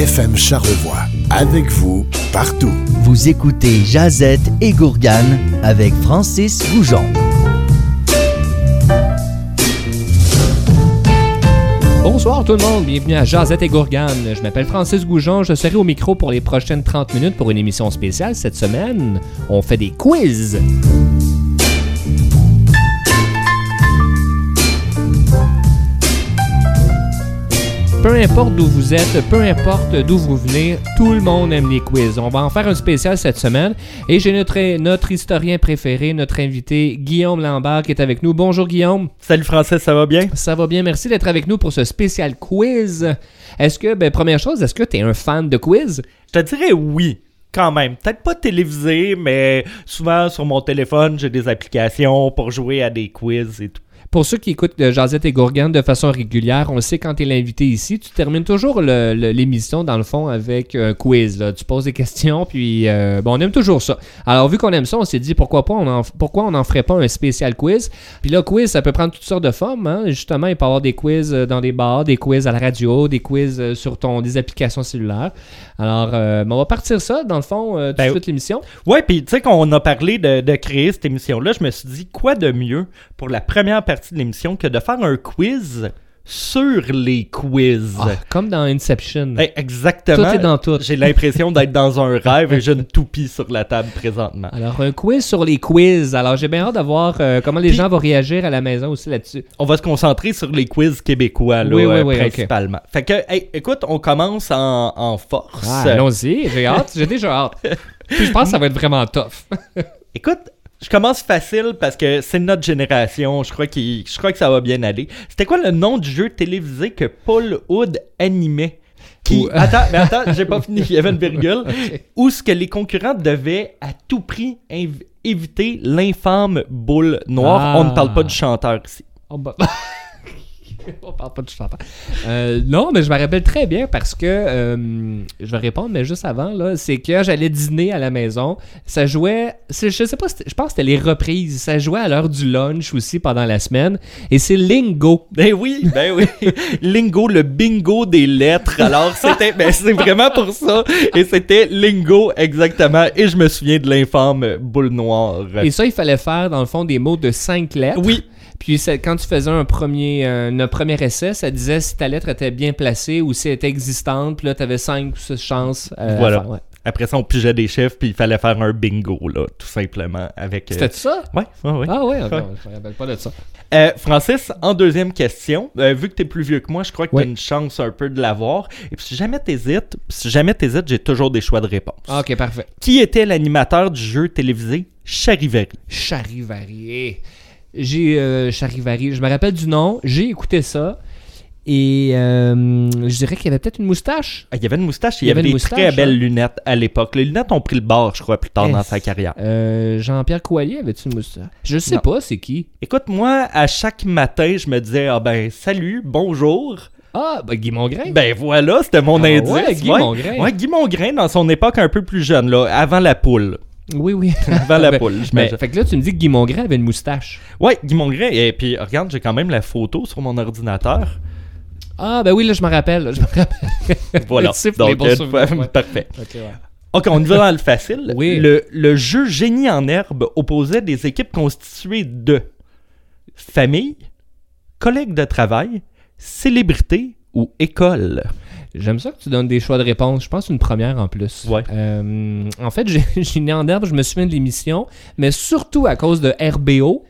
FM Charlevoix. Avec vous, partout. Vous écoutez Jazette et Gourgane avec Francis Goujon. Bonsoir tout le monde, bienvenue à Jazette et Gourgane. Je m'appelle Francis Goujon, je serai au micro pour les prochaines 30 minutes pour une émission spéciale cette semaine. On fait des quiz. Peu importe d'où vous êtes, peu importe d'où vous venez, tout le monde aime les quiz. On va en faire un spécial cette semaine et j'ai notre, notre historien préféré, notre invité Guillaume Lambert qui est avec nous. Bonjour Guillaume. Salut Francis, ça va bien? Ça va bien, merci d'être avec nous pour ce spécial quiz. Est-ce que, ben, première chose, est-ce que tu es un fan de quiz? Je te dirais oui. Quand même. Peut-être pas télévisé, mais souvent sur mon téléphone, j'ai des applications pour jouer à des quiz et tout. Pour ceux qui écoutent euh, Jazette et Gourgane de façon régulière, on le sait quand tu es l'invité ici, tu termines toujours l'émission dans le fond avec un quiz. là. Tu poses des questions, puis euh, bon, on aime toujours ça. Alors vu qu'on aime ça, on s'est dit pourquoi pas, on en, pourquoi on n'en ferait pas un spécial quiz? Puis là, quiz, ça peut prendre toutes sortes de formes. hein. Justement, il peut y avoir des quiz euh, dans des bars, des quiz à la radio, des quiz sur ton des applications cellulaires. Alors, euh, on va partir ça dans le fond euh, tout de Ben, suite l'émission. Ouais, puis tu sais qu'on a parlé de, de créer cette émission-là, je me suis dit quoi de mieux pour la première partie de l'émission que de faire un quiz sur les quiz. Ah, comme dans Inception. Eh, exactement. Tout est dans tout. J'ai l'impression d'être dans un rêve et j'ai une toupie sur la table présentement. Alors, un quiz sur les quiz. Alors, j'ai bien hâte de voir euh, comment les Puis- gens vont réagir à la maison aussi là-dessus. On va se concentrer sur les quiz québécois, là, Oui, oui, euh, oui, principalement. Fait que, hey, écoute, on commence en, en force. Ah, Allons-y, j'ai hâte, j'ai déjà hâte. Puis je pense que ça va être vraiment tough. Écoute, je commence facile parce que c'est notre génération. Je crois, qu'il- je crois que ça va bien aller. C'était quoi le nom du jeu télévisé que Paul Hood animait? Qui... Ou- Attends, mais attends, j'ai pas fini, il y avait une virgule. Où ce que les concurrents devaient à tout prix éviter l'infâme boule noire? Ah. On ne parle pas du chanteur ici. Oh, bah- On parle pas de chanteur. Euh, non, mais je me rappelle très bien parce que euh, je vais répondre, mais juste avant, là, c'est que j'allais dîner à la maison. Ça jouait, je sais pas, je pense que c'était les reprises. Ça jouait à l'heure du lunch aussi pendant la semaine. Et c'est Lingo. Ben oui, ben oui. Lingo, le bingo des lettres. Alors, c'était, ben c'est vraiment pour ça. Et c'était Lingo, exactement. Et je me souviens de l'infâme boule noire. Et ça, il fallait faire, dans le fond, des mots de cinq lettres. Oui, Puis ça- quand tu faisais un premier, euh, un premier essai, ça disait si ta lettre était bien placée ou si elle était existante. Puis là, tu avais 5 ou 6 chances. euh, à Voilà. faire, ouais. Après ça, on pigeait des chiffres, puis il fallait faire un bingo, là, tout simplement. Avec. euh, C'était ça? Ouais, ouais, ouais. Ah ouais, ok, je me rappelle pas de ça. Euh, Francis, en deuxième question, euh, vu que t'es plus vieux que moi, je crois que Ouais. t'as une chance un peu de l'avoir. Et puis si jamais t'hésites, si jamais t'hésites, j'ai toujours des choix de réponse. Ah, ok, parfait. Qui était l'animateur du jeu télévisé Charivari? Charivari. J'ai euh, Charivari. Je me rappelle du nom. J'ai écouté ça. Et euh, je dirais qu'il y avait peut-être une moustache. Ah, il y avait une moustache, Il il y avait avait des moustache, très belles hein? lunettes à l'époque. Les lunettes ont pris le bord, je crois, plus tard dans sa carrière. Euh, Jean-Pierre Coallier avait-tu une moustache? Je sais Non. pas, c'est qui? Écoute, moi, à chaque matin, je me disais, ah ben, salut, bonjour. Ah, ben Guy Mongrain. Ben voilà, c'était mon Ah indice. ouais, Guy Mongrain. Ouais, Guy Mongrain, dans son époque un peu plus jeune, là, avant la poule. Oui, oui. Avant la Ben, poule, ben, j'imagine. fait que là, tu me dis que Guy Mongrain avait une moustache. Ouais, Guy Mongrain, et puis regarde, j'ai quand même la photo sur mon ordinateur. Ah, ben oui, là, je me rappelle. là, Je me rappelle. Voilà. Donc, bons euh, ouais. parfait. Ouais. Ok, on y va dans le facile. Oui. Le, le jeu Génie en herbe opposait des équipes constituées de famille, collègues de travail, célébrités ou école. J'aime ça que tu donnes des choix de réponse. Je pense une première en plus. Ouais. Euh, en fait, j'ai j'ai né en herbe, je me souviens de l'émission, mais surtout à cause de RBO,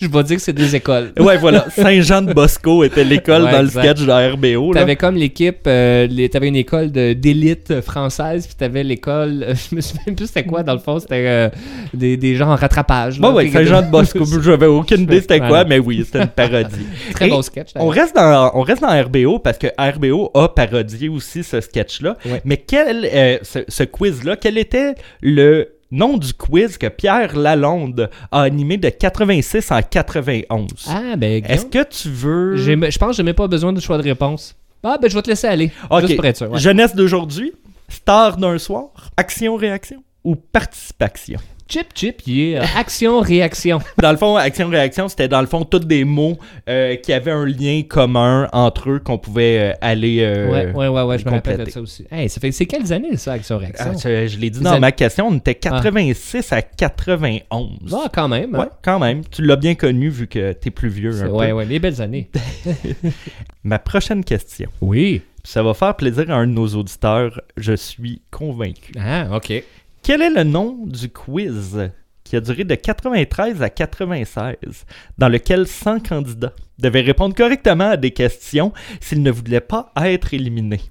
je vais dire que c'est des écoles. Ouais, voilà. Saint-Jean-de-Bosco était l'école Ouais, dans le sketch de RBO. Là. T'avais comme l'équipe, euh, t'avais une école d'élite française, puis t'avais l'école, euh, je me souviens plus c'était quoi dans le fond, c'était euh, des, des gens en rattrapage. Bon, ouais, Saint-Jean-de-Bosco, j'avais aucune idée c'était quoi, Voilà. mais oui, c'était une parodie. Très Et beau sketch. On reste, dans, on reste dans RBO parce que RBO a parodié aussi ce sketch-là. Ouais. Mais quel, euh, ce, ce quiz-là, quel était le nom du quiz que Pierre Lalonde a animé de 86 en 91? Ah, ben, Est-ce que tu veux... je pense que j'ai même pas besoin de choix de réponse. Ah, ben, je vais te laisser aller. Ok. Juste pour être sûr. ouais. Jeunesse d'aujourd'hui, star d'un soir, action-réaction ou participation? Chip Chip, il est euh, action-réaction. Dans le fond, action-réaction, c'était dans le fond tous des mots euh, qui avaient un lien commun entre eux qu'on pouvait euh, aller. euh, ouais, ouais, ouais, ouais, je me rappelle de ça aussi. Hey, ça fait, c'est quelles années ça, action-réaction? Ah, je je l'ai dit dans ma question, on était 86 à 91. Ah, quand même. hein? Ouais, quand même. Tu l'as bien connu vu que t'es plus vieux. Un ouais, peu. ouais, les belles années. Ma prochaine question. Oui. Ça va faire plaisir à un de nos auditeurs, je suis convaincu. Ah, ok. Quel est le nom du quiz qui a duré de 93 à 96, dans lequel 100 candidats devaient répondre correctement à des questions s'ils ne voulaient pas être éliminés?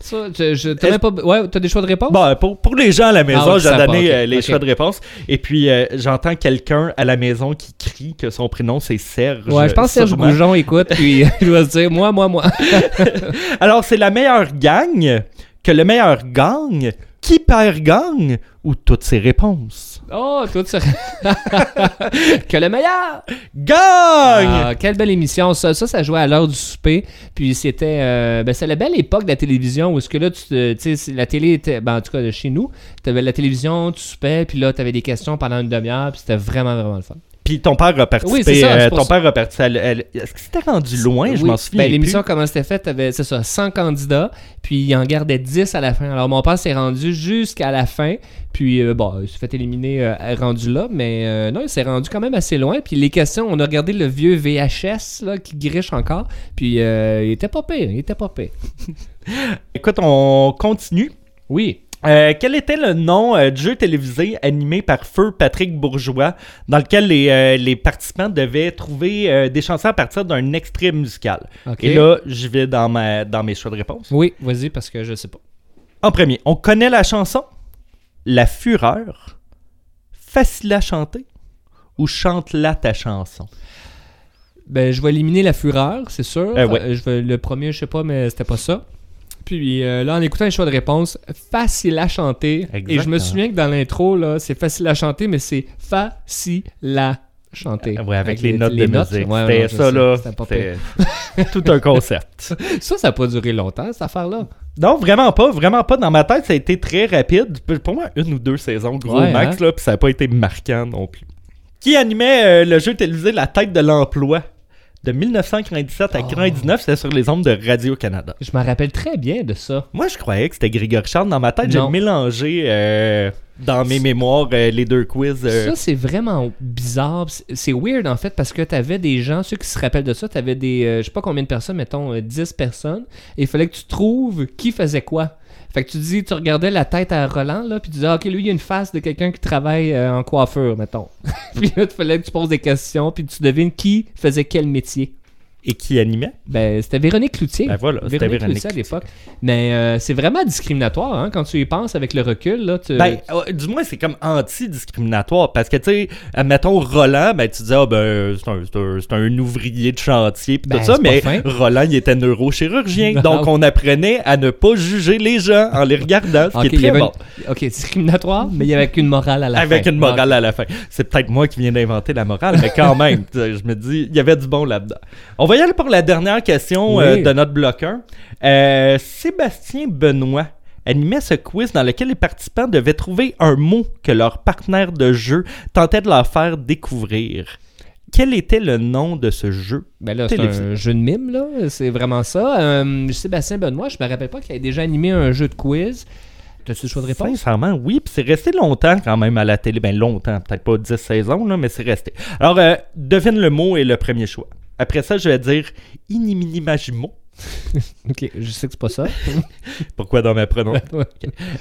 Ça, je, t'as pas. Ouais, t'as des choix de réponse? Bon, pour, pour les gens à la maison, Ah, j'ai donné euh, les choix de réponse. Et puis, euh, j'entends quelqu'un à la maison qui crie que son prénom, c'est Serge. ouais, je pense que Serge. Goujon écoute, puis il va se dire moi, moi, moi. Alors, c'est la meilleure gagne que le meilleur gagne. Qui perd gagne ou toutes ses réponses? Oh, tout ça. que le meilleur! Gagne! Ah, quelle belle émission. Ça, ça, ça jouait à l'heure du souper. Puis c'était. euh, ben, c'est la belle époque de la télévision où est-ce que là, tu, te- la télé était. Ben, en tout cas, de chez nous, tu avais la télévision, tu soupais, puis là, tu avais des questions pendant une demi-heure, puis c'était vraiment, vraiment le fun. Puis ton père a participé. Oui, ça, euh, ton père a participé. Est-ce que c'était rendu loin? Je Oui. m'en souviens. Ben, l'émission, comment c'était fait, t'avais, c'est ça, 100 candidats, puis il en gardait 10 à la fin. Alors, mon père s'est rendu jusqu'à la fin, puis euh, bon, il s'est fait éliminer euh, rendu là, mais euh, non, il s'est rendu quand même assez loin. Puis les questions, on a regardé le vieux VHS, là, qui griche encore, puis il était pas pire, il était pas pire. Écoute, on continue. Oui. Euh, quel était le nom euh, du jeu télévisé animé par Feu Patrick Bourgeois, dans lequel les, euh, les participants devaient trouver des chansons à partir d'un extrait musical? Et là, je vais dans, ma, dans mes choix de réponse. Oui, vas-y, parce que je sais pas. En premier, on connaît la chanson La Fureur, Facile à chanter ou Chante-la ta chanson? Ben, je vais éliminer la fureur, c'est sûr. Ouais. Je vais, le premier, je sais pas, mais c'était pas ça. Puis euh, là, en écoutant les choix de réponse, facile à chanter. Et je me souviens que dans l'intro, là, c'est facile à chanter, mais c'est facile à chanter. Ouais, avec, les, notes de musique. Ouais, c'était ça, sais, là. c'était tout un concept. Ça, ça n'a pas duré longtemps, cette affaire-là. Non, vraiment pas, vraiment pas. Dans ma tête, ça a été très rapide. Pour moi, une ou deux saisons, gros Ouais, max, hein? là, puis ça n'a pas été marquant non plus. Qui animait euh, le jeu télévisé La tête de l'emploi? De 1997 à 99, c'était sur les ondes de Radio-Canada. Je me rappelle très bien de ça. Moi, je croyais que c'était Grégory Charles. Dans ma tête, j'ai mélangé euh, dans mes mémoires euh, les deux quiz. euh, Ça, c'est vraiment bizarre. C'est- weird, en fait, parce que t'avais des gens, ceux qui se rappellent de ça, t'avais des, je sais pas combien de personnes, mettons euh, 10 personnes, et il fallait que tu trouves qui faisait quoi. Fait que tu dis, tu regardais la tête à Roland, là, puis tu disais, ah, ok, lui, il y a une face de quelqu'un qui travaille euh, en coiffure, mettons. puis là, il fallait que tu poses des questions, puis tu devines qui faisait quel métier. Et qui animait? Ben, c'était Véronique Cloutier. Ben voilà, Véronique, Véronique Cloutier à l'époque. Mais euh, c'est vraiment discriminatoire, hein, quand tu y penses avec le recul, là. Tu... Ben, euh, du moins, c'est comme anti-discriminatoire. Parce que, tu sais, admettons, Roland, ben, tu disais, ah, ben, c'est un, un- ouvrier de chantier, pis Ben, tout ça, c'est pas mais fin. Roland, il était neurochirurgien. Donc, on apprenait à ne pas juger les gens en les regardant, ce qui il est y très avait bon. une- Ok, discriminatoire, mais il y avait une morale à la fin. Avec une morale à la fin. C'est peut-être moi qui viens d'inventer la morale, mais quand même, je me dis, il y avait du bon là-dedans. On va y aller pour la dernière question Oui. euh, de notre bloc 1. Euh, Sébastien Benoît animait ce quiz dans lequel les participants devaient trouver un mot que leur partenaire de jeu tentait de leur faire découvrir. Quel était le nom de ce jeu? Ben là, c'est un jeu de mime, là. C'est vraiment ça. Euh, Sébastien Benoît, je me rappelle pas qu'il ait déjà animé un jeu de quiz. T'as-tu le choix de réponse? Sincèrement, oui. Puis c'est resté longtemps quand même à la télé. Ben longtemps, peut-être pas 10 saisons, là, mais c'est resté. Alors, euh, devine le mot et le premier choix. Après ça, je vais dire iniminimagimo. Ok, je sais que c'est pas ça. Pourquoi dans ma prononciation? Ouais.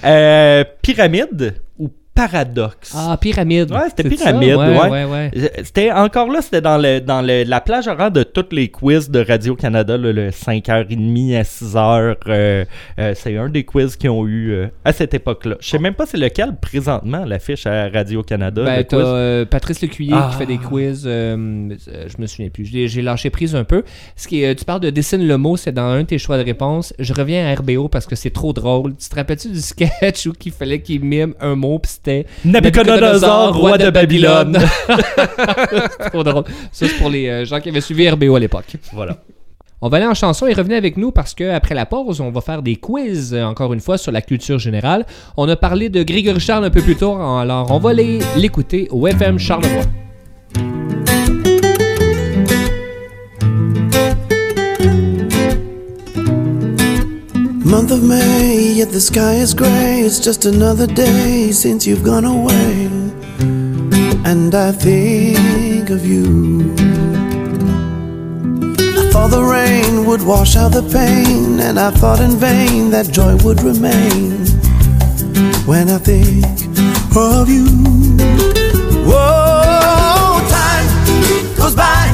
Euh, pyramide ou paradoxe? Ah, pyramide. Ouais, c'était pyramide, ouais. ouais. ouais, C'était encore là, c'était dans, le, dans le- la plage horaire de tous les quiz de Radio-Canada, là, le 5h30 à 6h. euh, euh, c'est un des quiz qu'ils ont eu euh, à cette époque-là. Je sais même pas c'est lequel présentement l'affiche à Radio-Canada. Ben, le t'as quiz. Patrice Lecuyer Ah. qui fait des quiz. euh, euh, je me souviens plus. J'ai lâché prise un peu. Ce qui est, tu parles de dessine le mot, c'est dans un de tes choix de réponse. Je reviens à RBO parce que c'est trop drôle. Tu te rappelles-tu du sketch où il fallait qu'il mime un mot puis c'était Nabucodonosor, roi de Babylone. trop drôle. Ça, c'est pour les euh, gens qui avaient suivi RBO à l'époque. voilà. On va aller en chanson et revenez avec nous parce qu'après la pause, on va faire des quiz, euh, encore une fois, sur la culture générale. On a parlé de Grégory Charles un peu plus tôt, alors on va aller l'écouter au FM Charlevoix. Month of May, yet the sky is gray. It's just another day since you've gone away. And I think of you. I thought the rain would wash out the pain, and I thought in vain that joy would remain. When I think of you. Whoa, time goes by,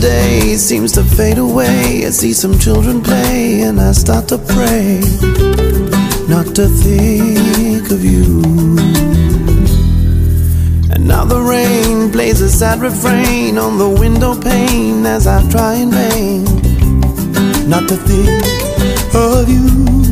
day seems to fade away. I see some children play, and I start to pray not to think of you. And now the rain plays a sad refrain on the window pane as I try in vain not to think of you.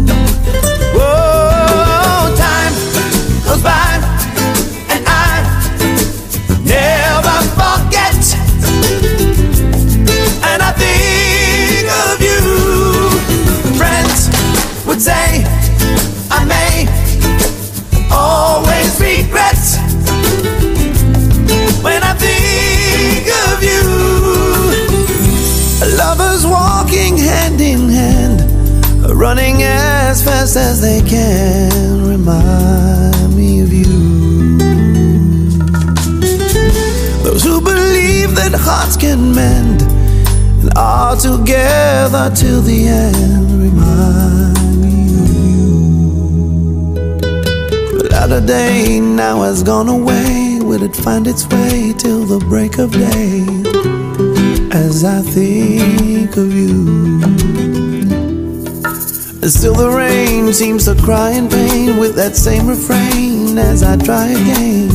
Till the end, remind me of you. The latter day now has gone away. Will it find its way till the break of day? As I think of you. And still the rain seems to cry in pain with that same refrain as I try again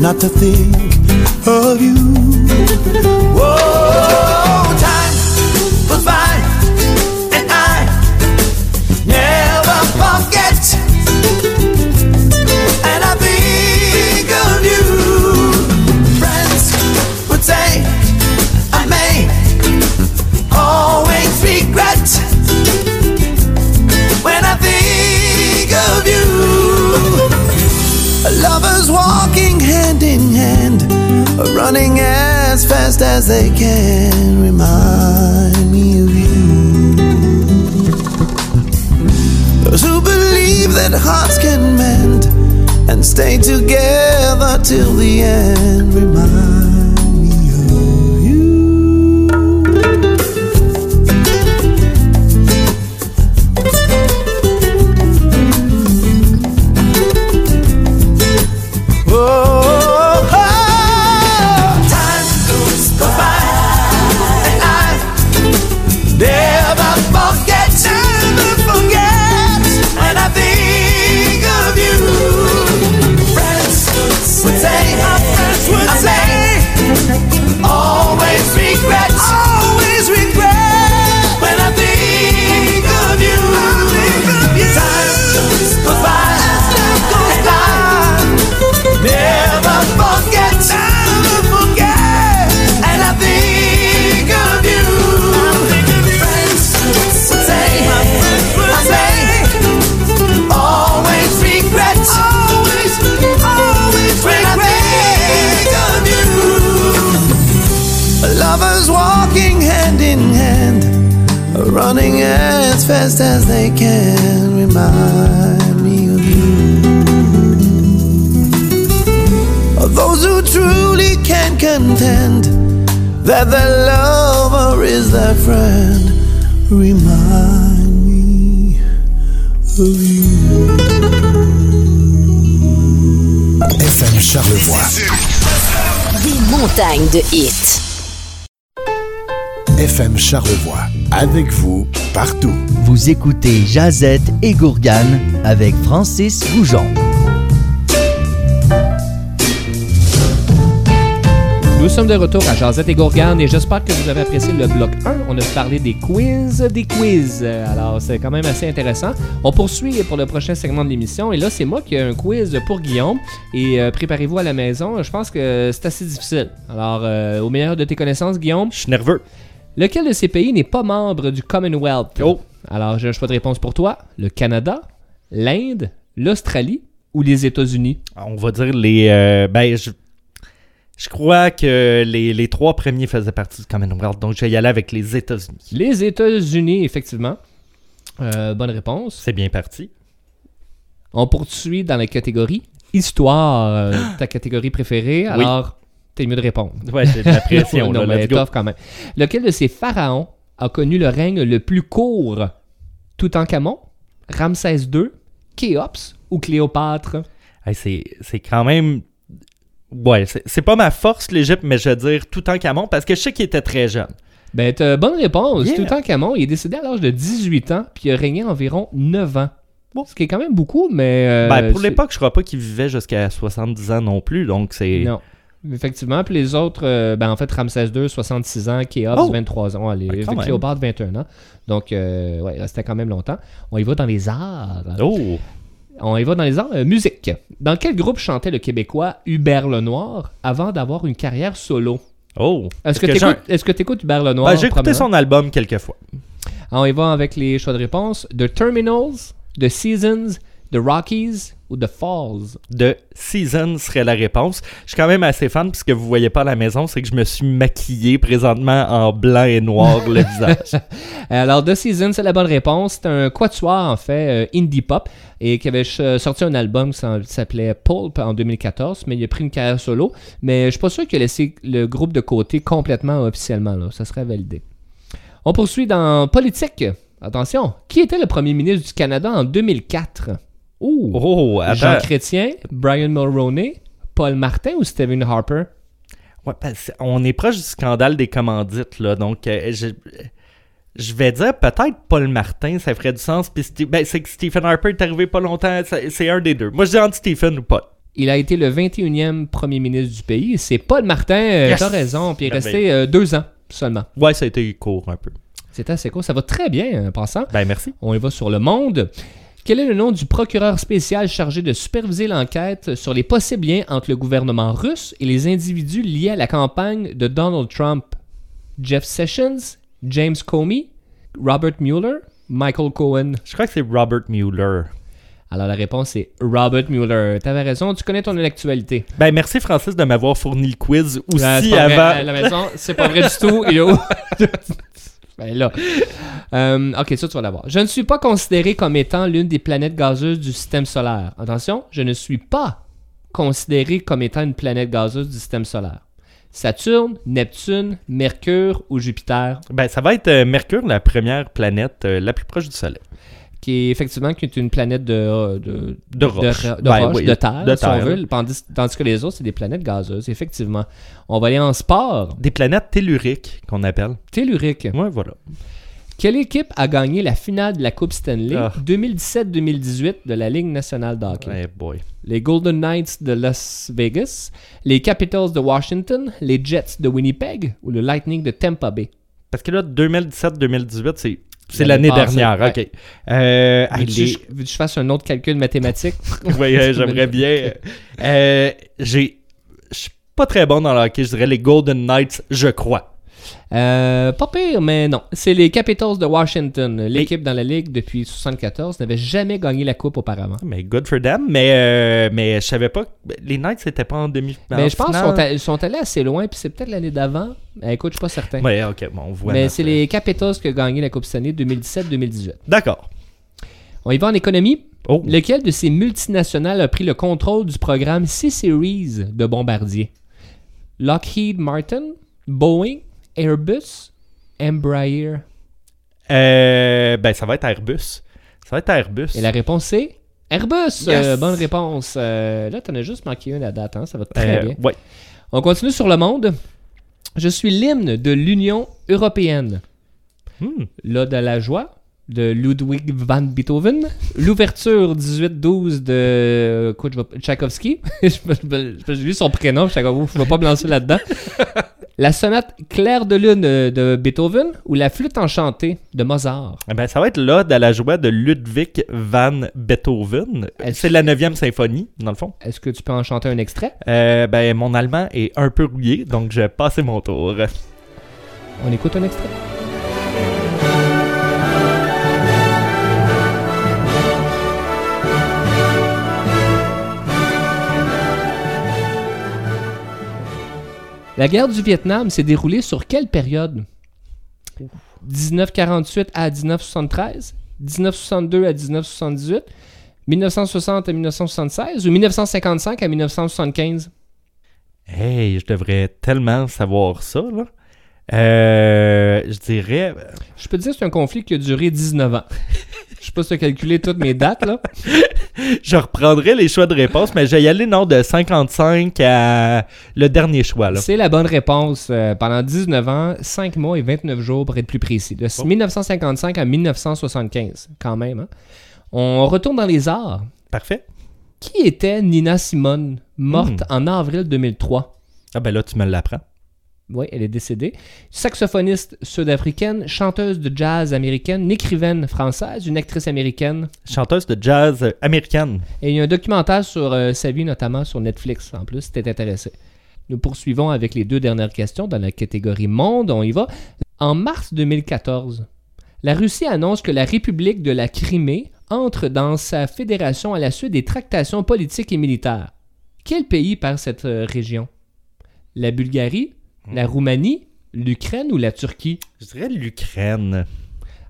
not to think of you. Fast as they can, remind me of you. Those who believe that hearts can mend and stay together till the end, remind that their lover is their friend, remind me of you. FM Charlevoix. Des montagnes de hits. FM Charlevoix. Avec vous, partout. Vous écoutez Jazette et Gourgane avec Francis Goujon. Nous sommes de retour à Jazette et Gourgane et j'espère que vous avez apprécié le bloc 1. On a parlé des quiz, des quiz. Alors, c'est quand même assez intéressant. On poursuit pour le prochain segment de l'émission et là, c'est moi qui ai un quiz pour Guillaume. Et euh, préparez-vous à la maison, je pense que c'est assez difficile. Alors, euh, au meilleur de tes connaissances, Guillaume, Je suis nerveux. lequel de ces pays n'est pas membre du Commonwealth? Oh. Alors, j'ai un choix de réponse pour toi le Canada, l'Inde, l'Australie ou les États-Unis? On va dire les. euh, ben, je, je crois que les, les trois premiers faisaient partie du Commonwealth, donc je vais y aller avec les États-Unis. Les États-Unis, effectivement. Euh, bonne réponse. C'est bien parti. On poursuit dans la catégorie Histoire, euh, ta catégorie préférée. Oui. Alors, t'es mieux de répondre. Ouais, j'ai de la pression. non, là, mais let's go. tough quand même. Lequel de ces pharaons a connu le règne le plus court? Toutankhamon, Ramsès II, Khéops ou Cléopâtre? Hey, c'est quand même. Ouais, c'est pas ma force, l'Égypte, mais je veux dire Toutankhamon parce que je sais qu'il était très jeune. Ben, t'as bonne réponse. Yeah. Toutankhamon, il est décédé à l'âge de 18 ans, puis il a régné environ 9 ans. Bon. Ce qui est quand même beaucoup, mais. euh, ben, pour l'époque, je crois pas qu'il vivait jusqu'à 70 ans non plus, donc c'est. Non. Effectivement, puis les autres, euh, ben en fait, Ramsès II, 66 ans, Khéops, Oh! 23 ans, allez, Ben. Cléopâtre, 21 ans. Donc, euh, ouais, il restait quand même longtemps. On y va dans les arts. Oh! On y va dans les arts. euh, musique. Dans quel groupe chantait le Québécois Hubert Lenoir avant d'avoir une carrière solo? Oh! Est-ce que tu t'écoutes Hubert Lenoir? Ben, j'ai écouté son album quelques fois. On y va avec les choix de réponse. The Terminals, The Seasons, The Rockies ou The Falls? de Season serait la réponse. Je suis quand même assez fan, puisque vous voyez pas à la maison, c'est que je me suis maquillé présentement en blanc et noir le visage. Alors, The Season, c'est la bonne réponse. C'est un quatuor, en fait, euh, indie pop, et qui avait sorti un album qui s'appelait Pulp en 2014, mais il a pris une carrière solo. Mais je suis pas sûr qu'il a laissé le groupe de côté complètement officiellement. Là. Ça serait validé. On poursuit dans politique. Attention, qui était le premier ministre du Canada en 2004? Oh, Jean. Chrétien, Brian Mulroney, Paul Martin ou Stephen Harper? Ouais, parce que on est proche du scandale des commandites, là. Donc, euh, je, je vais dire peut-être Paul Martin, ça ferait du sens. Puis ben, c'est que Stephen Harper est arrivé pas longtemps. C'est un des deux. Moi, je dis entre Stephen ou Paul. Il a été le 21e premier ministre du pays. C'est Paul Martin, euh, Yes! t'as raison. Puis il est resté euh, deux ans seulement. Ouais, ça a été court un peu. C'est assez cool. Ça va très bien, en passant. Ben, merci. On y va sur le monde. Quel est le nom du procureur spécial chargé de superviser l'enquête sur les possibles liens entre le gouvernement russe et les individus liés à la campagne de Donald Trump? Jeff Sessions, James Comey, Robert Mueller, Michael Cohen? Je crois que c'est Robert Mueller. Alors la réponse est Robert Mueller. T'avais raison, tu connais ton actualité. Ben, merci Francis de m'avoir fourni le quiz aussi vrai, avant. à la maison, c'est pas vrai du tout. Ben. Euh, ok, ça tu vas l'avoir. Je ne suis pas considéré comme étant l'une des planètes gazeuses du système solaire. Attention, je ne suis pas considéré comme étant une planète gazeuse du système solaire. Saturne, Neptune, Mercure ou Jupiter, Ben, ça va être euh, Mercure, la première planète euh, la plus proche du Soleil. Qui est effectivement qui est une planète de, de, De roche. de, de Ben roche, oui, de terre, si on veut, tandis, tandis que les autres, c'est des planètes gazeuses, effectivement. On va aller en sport. Des planètes telluriques qu'on appelle. Tellurique. Ouais, voilà. Quelle équipe a gagné la finale de la Coupe Stanley Ah. 2017-2018 de la Ligue nationale de hockey? Ouais, boy. Les Golden Knights de Las Vegas, les Capitals de Washington, les Jets de Winnipeg ou le Lightning de Tampa Bay? Parce que là, 2017-2018, c'est. C'est L'année dernière, ouais. ok. Euh, ah, Veux-tu les- que je fasse un autre calcul mathématique? Oui, euh, j'aimerais bien. Euh, j'ai. Je suis pas très bon dans le hockey, je dirais les Golden Knights, je crois. Euh, pas pire, mais non. C'est les Capitals de Washington. L'équipe dans la Ligue depuis 74 n'avait jamais gagné la Coupe auparavant. Mais good for them. Mais, euh, mais je savais pas. que- Les Knights, c'était pas en demi Mais je pense qu'ils sont, allés assez loin, puis c'est peut-être l'année d'avant. Euh, écoute, je suis pas certain. Ouais, ok, bon, on voit. Mais c'est les Capitals qui ont gagné la Coupe Stanley 2017-2018. D'accord. On y va en économie. Oh. Lequel de ces multinationales a pris le contrôle du programme C-Series de Bombardier? Lockheed Martin, Boeing, Airbus, Embraer. Euh, ben, ça va être Airbus. Ça va être Airbus. Et la réponse c'est Airbus. Yes. Euh, bonne réponse. Euh, là, t'en as juste manqué une à date. hein, Ça va très Euh, bien. Ouais. On continue sur le monde. Je suis l'hymne de l'Union européenne. Hmm. L'Ode à la joie, de Ludwig van Beethoven, l'ouverture 18-12 de je- J'ai lu son prénom, je je vais pas me lancer là-dedans. La sonate Clair de lune euh, de Beethoven ou la flûte enchantée de Mozart? Eh ben, ça va être l'ode à la joie de Ludwig van Beethoven. C'est la 9e symphonie, dans le fond. Est-ce que tu peux en chanter un extrait? Euh, ben, mon allemand est un peu rouillé, donc je vais passer mon tour. On écoute un extrait. La guerre du Vietnam s'est déroulée sur quelle période? 1948 à 1973 1962 à 1978 1960 à 1976 ou 1955 à 1975 Hey, je devrais tellement savoir ça, là. Euh, je dirais... Je peux te dire que c'est un conflit qui a duré 19 ans. Je sais pas si tu as calculé toutes mes dates, là. Je reprendrai les choix de réponse, mais je vais y aller, non, de 55 à le dernier choix, là. C'est la bonne réponse. euh, pendant 19 ans, 5 mois et 29 jours pour être plus précis. De Oh. 1955 à 1975, quand même. hein. On retourne dans les arts. Parfait. Qui était Nina Simone, morte Hmm. en avril 2003? Ah ben là, tu me l'apprends. Oui, elle est décédée. Saxophoniste sud-africaine, chanteuse de jazz américaine, une écrivaine française, une actrice américaine. Chanteuse de jazz américaine. Et il y a un documentaire sur euh, sa vie, notamment sur Netflix, en plus, si t'es intéressé. Nous poursuivons avec les deux dernières questions dans la catégorie monde. On y va. En mars 2014, la Russie annonce que la République de la Crimée entre dans sa fédération à la suite des tractations politiques et militaires. Quel pays perd cette euh, région? La Bulgarie, la Roumanie, l'Ukraine ou la Turquie? Je dirais l'Ukraine.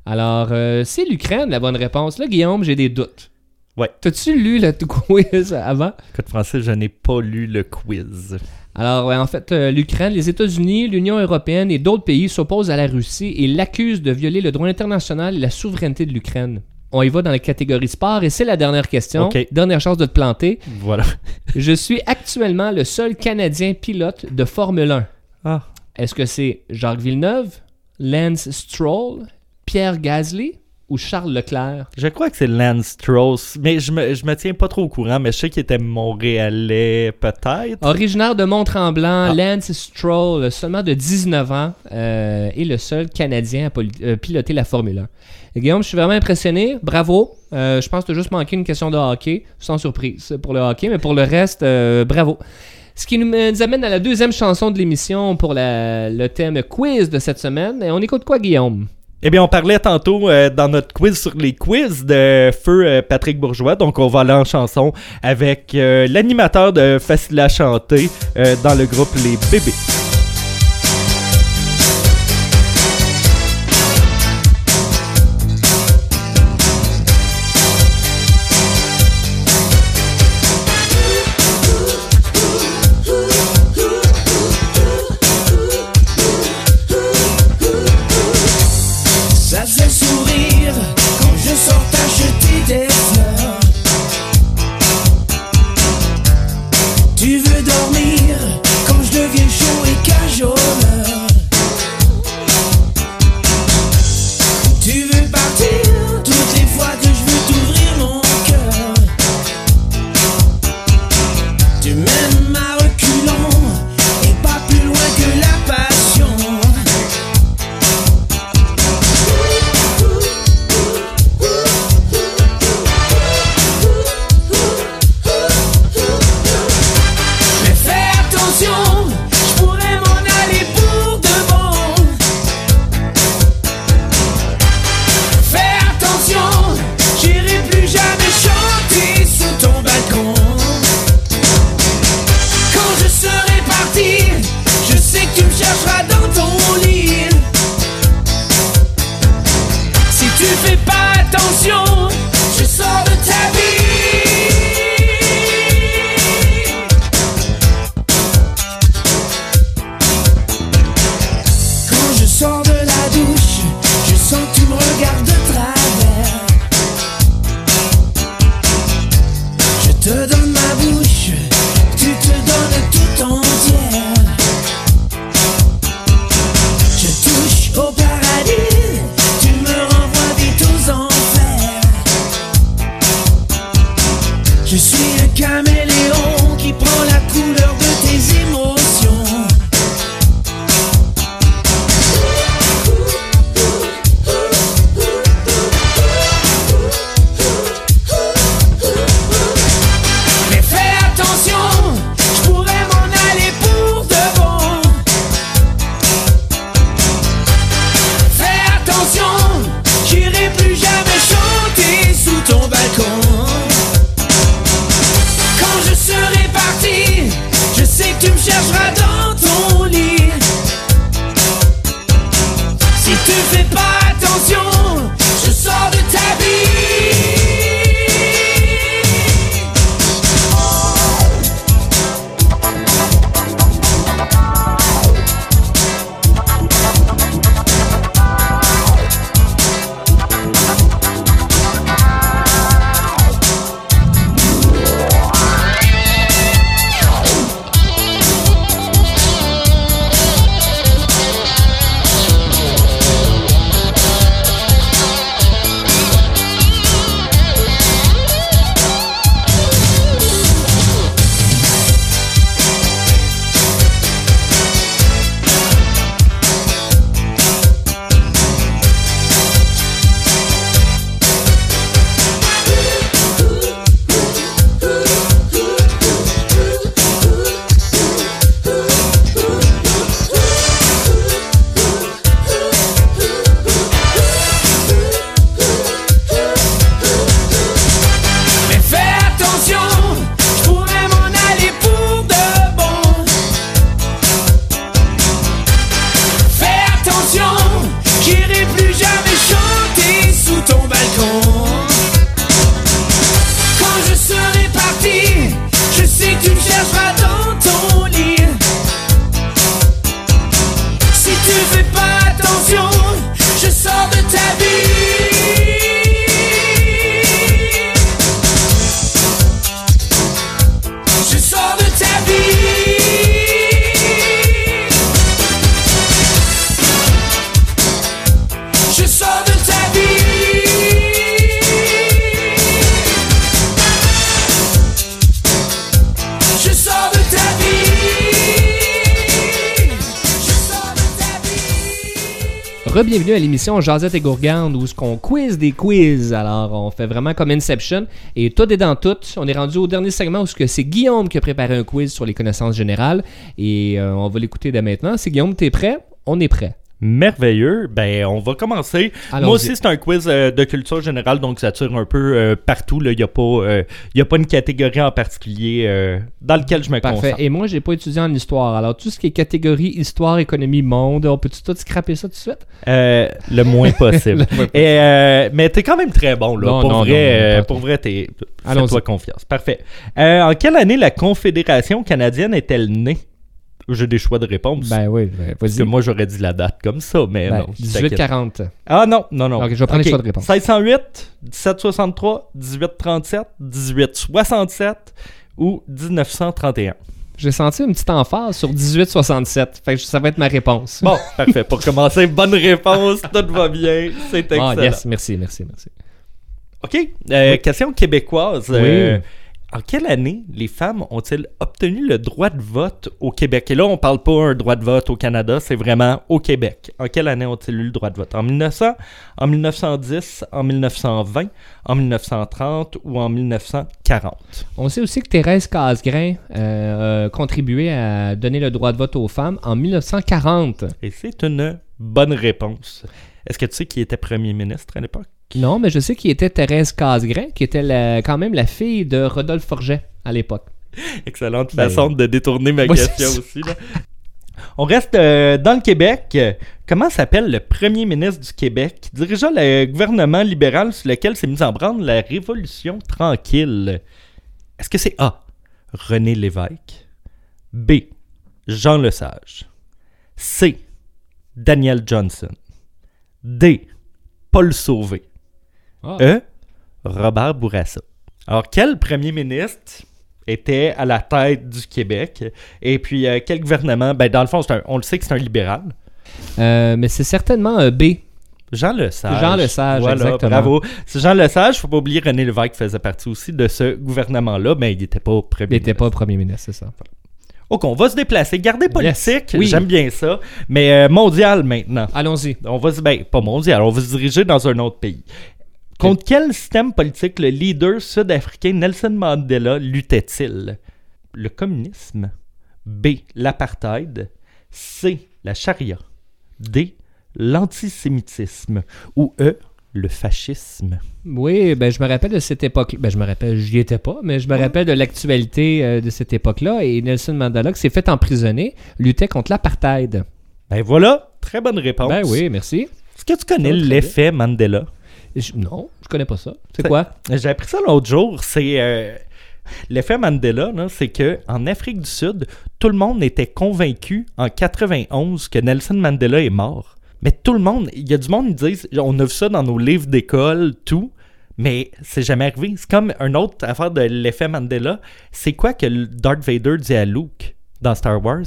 Alors, euh, c'est l'Ukraine la bonne réponse. Là, Guillaume, j'ai des doutes. Ouais. T'as-tu lu le quiz avant? Écoute, Francis, je n'ai pas lu le quiz. Alors, ouais, en fait, euh, l'Ukraine, les États-Unis, l'Union européenne et d'autres pays s'opposent à la Russie et l'accusent de violer le droit international et la souveraineté de l'Ukraine. On y va dans la catégorie sport et c'est la dernière question. Dernière chance de te planter. Voilà. Je suis actuellement le seul Canadien pilote de Formule 1. Ah. Est-ce que c'est Jacques Villeneuve, Lance Stroll, Pierre Gasly ou Charles Leclerc? Je crois que c'est Lance Strauss, mais je me, je me tiens pas trop au courant, mais je sais qu'il était montréalais, peut-être. Originaire de Mont-Tremblant, Ah. Lance Stroll, seulement de 19 ans, euh, est le seul Canadien à euh, piloter la Formule 1. Et Guillaume, je suis vraiment impressionné. Bravo. Euh, je pense que tu as juste manqué une question de hockey, sans surprise pour le hockey, mais pour le reste, bravo. Ce qui nous, nous amène à la deuxième chanson de l'émission pour le thème quiz de cette semaine. Et on écoute quoi, Guillaume? Eh bien, on parlait tantôt euh, dans notre quiz sur les quiz de Feu euh, Patrick Bourgeois, donc on va aller en chanson avec euh, l'animateur de Facile à chanter euh, dans le groupe Les Bébés. Rebienvenue à l'émission Jazette et Gourgande où ce qu'on quiz des quiz. Alors, on fait vraiment comme Inception et tout est dans tout. On est rendu au dernier segment où c'est Guillaume qui a préparé un quiz sur les connaissances générales et euh, on va l'écouter dès maintenant. C'est Guillaume, t'es prêt? On est prêt. Merveilleux. Ben, on va commencer. Allons-y. Moi aussi, c'est un quiz euh, de culture générale, donc ça tire un peu euh, partout. Il n'y a, pas, euh, y a pas une catégorie en particulier dans laquelle je me Parfait. concentre. Et moi, j'ai pas étudié en histoire. Alors, tout ce qui est catégorie histoire, économie, monde, on peut-tu tout scraper ça tout de suite? Euh, le moins possible. Et, mais t'es quand même très bon, là. Non, pour, non, vrai, non, pour vrai, t'es. Fais-toi confiance. Parfait. En quelle année la Confédération canadienne est-elle née? J'ai des choix de réponse. Ben oui, ben, Parce que moi, j'aurais dit la date comme ça, mais Ben, non. t'inquiète. 1840. Ah non, non, non. Ok, je vais prendre les choix de réponse. 1608, 1763, 1837, 1867 ou 1931. J'ai senti une petite emphase sur 1867. Fait que ça va être ma réponse. Bon, parfait. Pour commencer, bonne réponse, tout va bien, c'est excellent. Ah, yes, merci, merci, merci. OK, euh, question québécoise. Euh, Oui. En quelle année les femmes ont-elles obtenu le droit de vote au Québec? Et là, on parle pas un droit de vote au Canada, c'est vraiment au Québec. En quelle année ont-ils eu le droit de vote? En 1900, en 1910, en 1920, en 1930 ou en 1940? On sait aussi que Thérèse Casgrain euh, a contribué à donner le droit de vote aux femmes en 1940. Et c'est une bonne réponse. Est-ce que tu sais qui était premier ministre à l'époque? Non, mais je sais qui était Thérèse Casgrain, qui était la- quand même la fille de Rodolphe Forget à l'époque. Excellente Ben, façon de détourner ma question aussi. là. On reste euh, dans le Québec. Comment s'appelle le premier ministre du Québec qui dirigea le gouvernement libéral sur lequel s'est mise en branle la Révolution tranquille? Est-ce que c'est A. René Lévesque? B. Jean Lesage? C. Daniel Johnson? D. Paul Sauvé? Ah. E. Robert Bourassa. Alors, quel premier ministre était à la tête du Québec? Et puis, euh, quel gouvernement? Ben, dans le fond, un- on le sait que c'est un libéral. Euh, mais c'est certainement euh, B. Jean Lesage. Jean Lesage, voilà, exactement. Bravo. C'est Jean Lesage. Faut pas oublier René Lévesque faisait partie aussi de ce gouvernement-là, mais il n'était pas premier Il n'était ministre. pas premier ministre, c'est ça. OK, on va se déplacer. Garder politique, Yes. Oui. j'aime bien ça. Mais mondial maintenant. Allons-y. On va se... Ben, pas mondial, on va se diriger dans un autre pays. Contre quel système politique le leader sud-africain Nelson Mandela luttait-il? Le communisme. B. L'apartheid. C. La charia. D. L'antisémitisme. Ou E. Le fascisme? Oui, ben je me rappelle de cette époque. Ben je me rappelle, j'y étais pas, mais je me rappelle de l'actualité euh, de cette époque-là. Et Nelson Mandela, qui s'est fait emprisonner, luttait contre l'apartheid. Ben voilà, très bonne réponse. Ben oui, merci. Est-ce que tu connais l'effet Mandela? Je- non, je connais pas ça. C'est quoi? J'ai appris ça l'autre jour. C'est euh, l'effet Mandela, c'est que en Afrique du Sud, tout le monde était convaincu en 91 que Nelson Mandela est mort. Mais tout le monde, il y a du monde qui disent, on a vu ça dans nos livres d'école, tout, mais c'est jamais arrivé. C'est comme une autre affaire de l'effet Mandela. C'est quoi que Darth Vader dit à Luke dans Star Wars?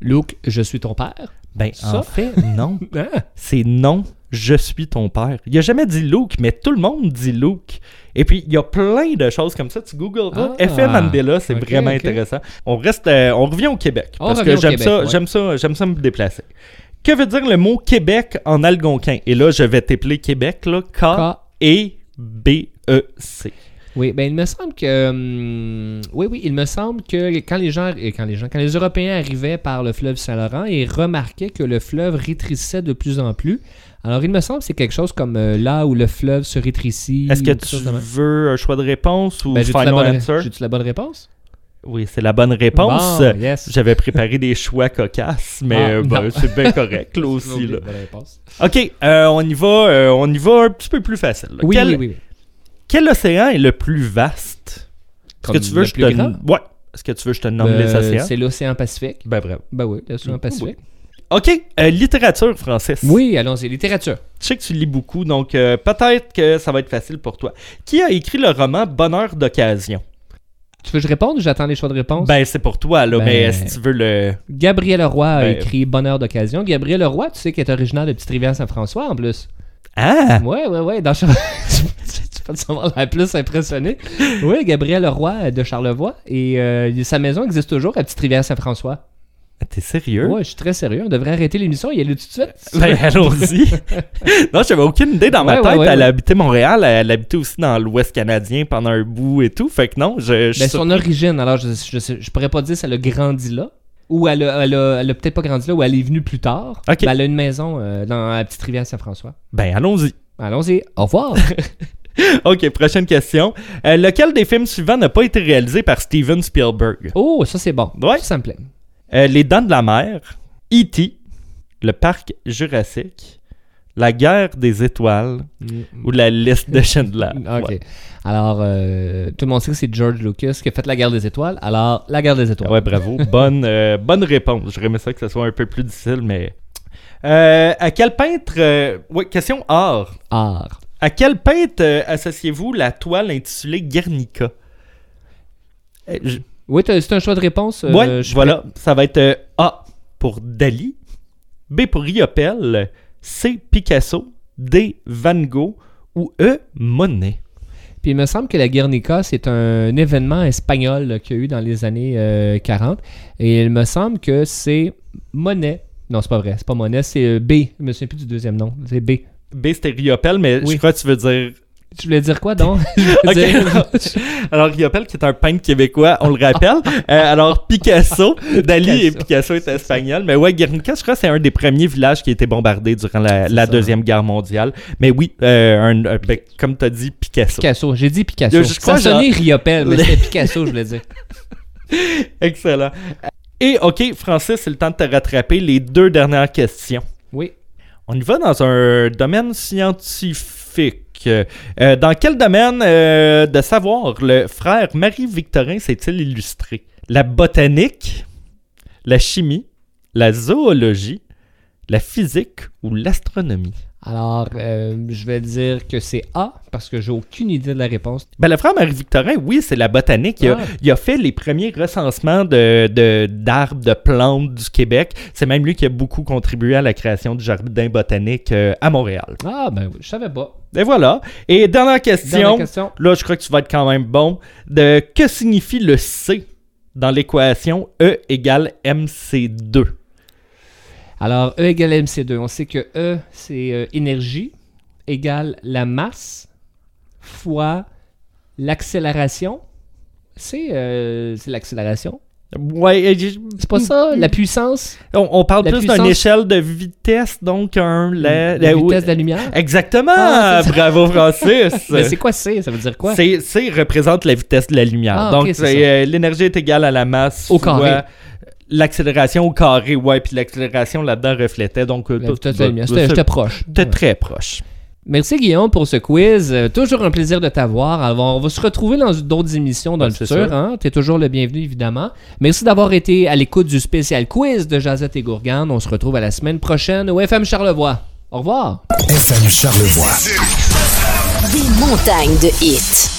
Luke, je suis ton père. Ben, Ça? en fait, non. Ah, c'est non, je suis ton père. Il a jamais dit Luke, mais tout le monde dit Luke. Et puis, il y a plein de choses comme ça. Tu googleras. Ah, Effet Mandela, c'est vraiment intéressant. On reste, euh, on revient au Québec. On parce que j'aime ça, ouais. j'aime ça, j'aime ça me déplacer. Que veut dire le mot Québec en algonquin? Et là, je vais t'épeler Québec, là. K-E-B-E-C. Oui, ben il me semble que hum, oui oui, il me semble que quand les gens quand les gens quand les Européens arrivaient par le fleuve Saint-Laurent et remarquaient que le fleuve rétrécissait de plus en plus. Alors il me semble que c'est quelque chose comme euh, là où le fleuve se rétrécit. Est-ce que tu veux un choix de réponse ou Ben, final bonne... answer? j'ai-tu la bonne réponse? Oui, c'est la bonne réponse. Bon, yes. J'avais préparé des choix cocasses, mais Ah, euh, ben, c'est bien correct, là J'ai aussi. Là. la bonne réponse. OK, euh, on y va, euh, on y va un petit peu plus facile. Oui, quel, oui, oui. Quel océan est le plus vaste? Est-ce que tu veux le je plus te grand? Ouais. Est-ce que tu veux que je te nomme Euh, les océans? C'est l'océan Pacifique. Ben bravo. Ben oui, l'océan. Pacifique. OK, euh, littérature, Francis. Oui, allons-y. Littérature. Je sais que tu lis beaucoup, donc euh, peut-être que ça va être facile pour toi. Qui a écrit le roman Bonheur d'occasion? Tu veux que je réponde ou j'attends les choix de réponse? Ben, c'est pour toi, là, Ben- mais si tu veux le... Gabriel Leroy a Ben- écrit Bonheur d'occasion. Gabriel Leroy, tu sais, qui est originaire de Petite-Rivière-Saint-François en plus. Ah! Ouais, ouais, ouais. Dans Char- tu peux te savoir la plus impressionné. Oui, Gabriel Leroy de Charlevoix. Et euh, sa maison existe toujours à Petite-Rivière-Saint-François. T'es sérieux? Ouais, je suis très sérieux. On devrait arrêter l'émission et y aller tout de suite? Ben, allons-y. non, j'avais aucune idée dans ma Ouais, tête. ouais, ouais, elle habitait Montréal, elle habitait aussi dans l'Ouest canadien pendant un bout et tout. Fait que non, je, je Ben, son origine, alors je, je, sais- je pourrais pas dire si elle a grandi là. Ou elle a, elle a, elle a peut-être pas grandi là, ou elle est venue plus tard. Ok. Ben, elle a une maison euh, dans la petite rivière Saint-François. Ben, allons-y. Allons-y. Au revoir. OK, prochaine question. Euh, lequel des films suivants n'a pas été réalisé par Steven Spielberg? oh, ça c'est bon. Ouais. Ça, ça me plaît. Euh, Les Dents de la Mer, E.T., le Parc Jurassique, La Guerre des Étoiles ou La Liste de Schindler. Ok. Ouais. Alors, euh, tout le monde sait que c'est George Lucas qui a fait La Guerre des Étoiles. Alors, La Guerre des Étoiles. Ouais, bravo. bonne, euh, bonne réponse. J'aurais aimé ça que ce soit un peu plus difficile, mais... Euh, à quel peintre... Ouais, question art. Art. À quel peintre associez-vous la toile intitulée Guernica? Je- Oui, c'est un choix de réponse. je suis voilà. Ça va être A pour Dali, B pour Riopelle, C Picasso, D Van Gogh ou E Monet? Puis il me semble que la Guernica, c'est un événement espagnol qu'il y a eu dans les années euh, 40. Et il me semble que c'est Monet. Non, c'est pas vrai. C'est pas Monet, c'est euh, B. Je me souviens plus du deuxième nom. C'est B. B c'était Riopelle, mais Oui. je crois que tu veux dire. Tu voulais dire quoi donc? Je veux Ok. dire- alors Riopelle qui est un peintre québécois, on le rappelle. Euh, alors Picasso, Dali et Picasso. Est espagnol, mais ouais Guernica, je crois que c'est un des premiers villages qui a été bombardé durant la, deuxième guerre mondiale. Mais oui, euh, un- un- ben, comme tu as dit Picasso. Picasso. J'ai dit Picasso. Je crois Ça sonnait Riopelle, mais c'était Picasso, je voulais dire. Excellent. Et ok, Francis, c'est le temps de te rattraper. Les deux dernières questions. Oui. On y va dans un domaine scientifique. Euh, dans quel domaine euh, de savoir le frère Marie-Victorin s'est-il illustré? La botanique, la chimie, la zoologie, la physique ou l'astronomie? Alors, euh, je vais dire que c'est A, parce que j'ai aucune idée de la réponse. Ben, le frère Marie-Victorin, oui, c'est la botanique. Il a, Ah. il a fait les premiers recensements de, de- d'arbres, de, plantes du Québec. C'est même lui qui a beaucoup contribué à la création du jardin botanique euh, à Montréal. Ah, ben oui, je savais pas. Et voilà. Et dernière question. Dernière question. Là, je crois que tu vas être quand même bon. De que signifie le C dans l'équation E égale MC2? Alors, E égale MC2. On sait que E, c'est euh, énergie, égale la masse, fois l'accélération. C'est euh, l'accélération. Ouais, C'est pas ça? La puissance? on, on parle La plus d'une échelle de vitesse, donc un... La, La la- vitesse de la lumière? Exactement! Ah. Bravo, Francis! Mais c'est quoi C? Ça veut dire quoi? C'est représente la vitesse de la lumière. Ah, Donc, euh, l'énergie est égale à la masse Au fois carré. L'accélération au carré, ouais, puis l'accélération là-dedans reflétait. Donc, C'était- proche. T'es Ouais. très proche. Merci Guillaume pour ce quiz. Euh, toujours un plaisir de t'avoir. On va se retrouver dans d'autres émissions dans le futur. Hein? Tu es toujours le bienvenu, évidemment. Merci d'avoir été à l'écoute du spécial quiz de Jazette et Gourgane. On se retrouve à la semaine prochaine au FM Charlevoix. Au revoir. FM Charlevoix. Des montagnes de hits.